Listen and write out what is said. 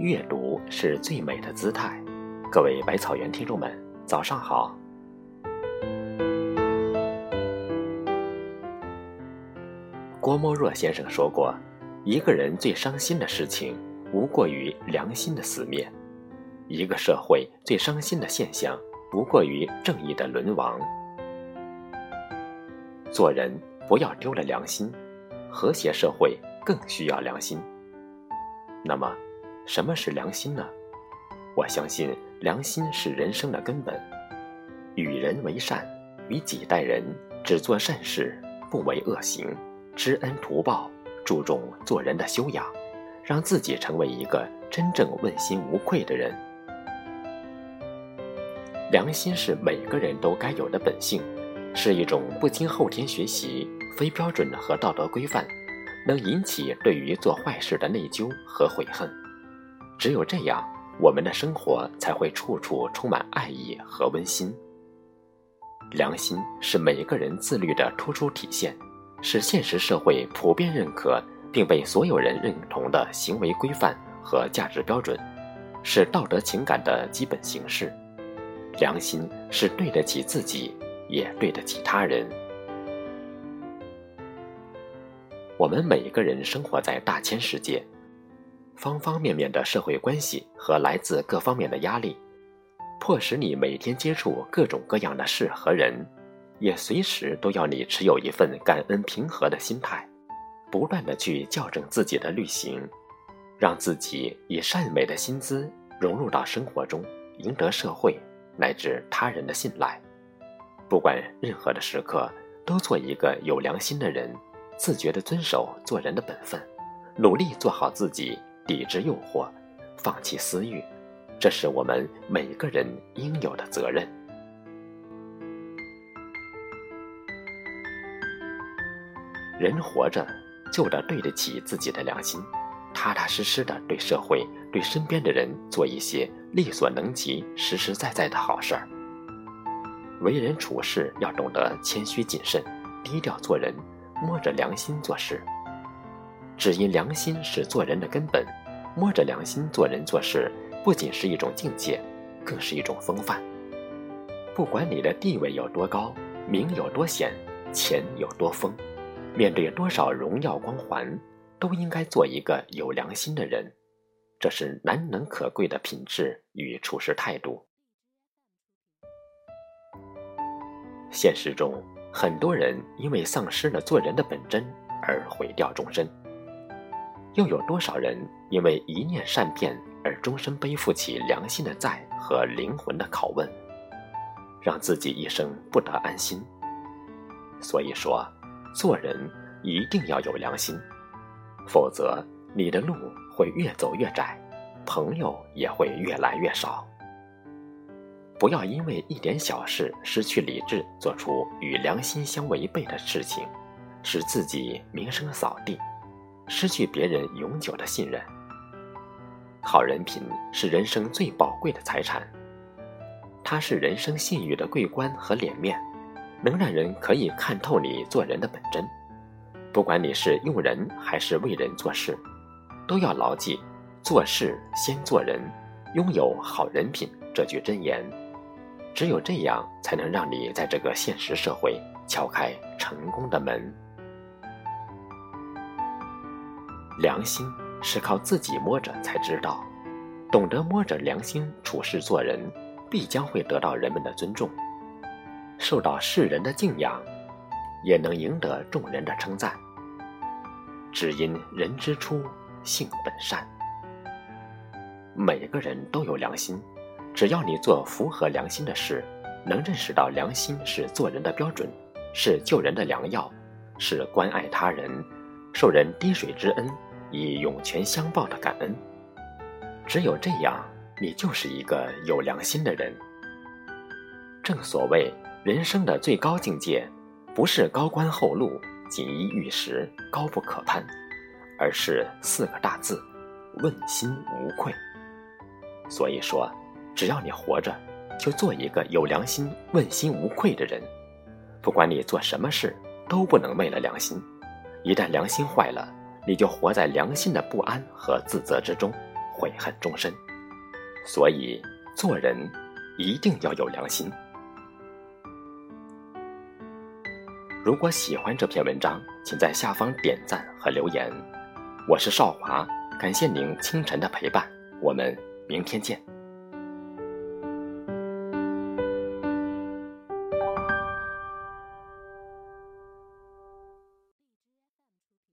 阅读是最美的姿态。各位百草园听众们，早上好。郭沫若先生说过：“一个人最伤心的事情，无过于良心的死灭；一个社会最伤心的现象，无过于正义的沦亡。”做人不要丢了良心，和谐社会更需要良心。那么，什么是良心呢？我相信，良心是人生的根本。与人为善，与己待人，只做善事，不为恶行，知恩图报，注重做人的修养，让自己成为一个真正问心无愧的人。良心是每个人都该有的本性。是一种不经后天学习、非标准和道德规范，能引起对于做坏事的内疚和悔恨。只有这样，我们的生活才会处处充满爱意和温馨。良心是每一个人自律的突出体现，是现实社会普遍认可并被所有人认同的行为规范和价值标准，是道德情感的基本形式。良心是对得起自己。也对得起他人。我们每一个人生活在大千世界，方方面面的社会关系和来自各方面的压力，迫使你每天接触各种各样的事和人，也随时都要你持有一份感恩平和的心态，不断的去校正自己的旅行，让自己以善美的心姿融入到生活中，赢得社会乃至他人的信赖。不管任何的时刻，都做一个有良心的人，自觉地遵守做人的本分，努力做好自己，抵制诱惑，放弃私欲，这是我们每个人应有的责任。人活着就得对得起自己的良心，踏踏实实的对社会、对身边的人做一些力所能及、实实在在的好事儿。为人处事要懂得谦虚谨慎，低调做人，摸着良心做事。只因良心是做人的根本，摸着良心做人做事，不仅是一种境界，更是一种风范。不管你的地位有多高，名有多显，钱有多丰，面对多少荣耀光环，都应该做一个有良心的人。这是难能可贵的品质与处事态度。现实中，很多人因为丧失了做人的本真而毁掉终身；又有多少人因为一念善变而终身背负起良心的债和灵魂的拷问，让自己一生不得安心？所以说，做人一定要有良心，否则你的路会越走越窄，朋友也会越来越少。不要因为一点小事失去理智，做出与良心相违背的事情，使自己名声扫地，失去别人永久的信任。好人品是人生最宝贵的财产，它是人生信誉的桂冠和脸面，能让人可以看透你做人的本真。不管你是用人还是为人做事，都要牢记“做事先做人，拥有好人品”这句箴言。只有这样，才能让你在这个现实社会敲开成功的门。良心是靠自己摸着才知道，懂得摸着良心处事做人，必将会得到人们的尊重，受到世人的敬仰，也能赢得众人的称赞。只因人之初，性本善。每个人都有良心。只要你做符合良心的事，能认识到良心是做人的标准，是救人的良药，是关爱他人、受人滴水之恩以涌泉相报的感恩。只有这样，你就是一个有良心的人。正所谓，人生的最高境界，不是高官厚禄、锦衣玉食、高不可攀，而是四个大字：问心无愧。所以说。只要你活着，就做一个有良心、问心无愧的人。不管你做什么事，都不能昧了良心。一旦良心坏了，你就活在良心的不安和自责之中，悔恨终身。所以，做人一定要有良心。如果喜欢这篇文章，请在下方点赞和留言。我是少华，感谢您清晨的陪伴，我们明天见。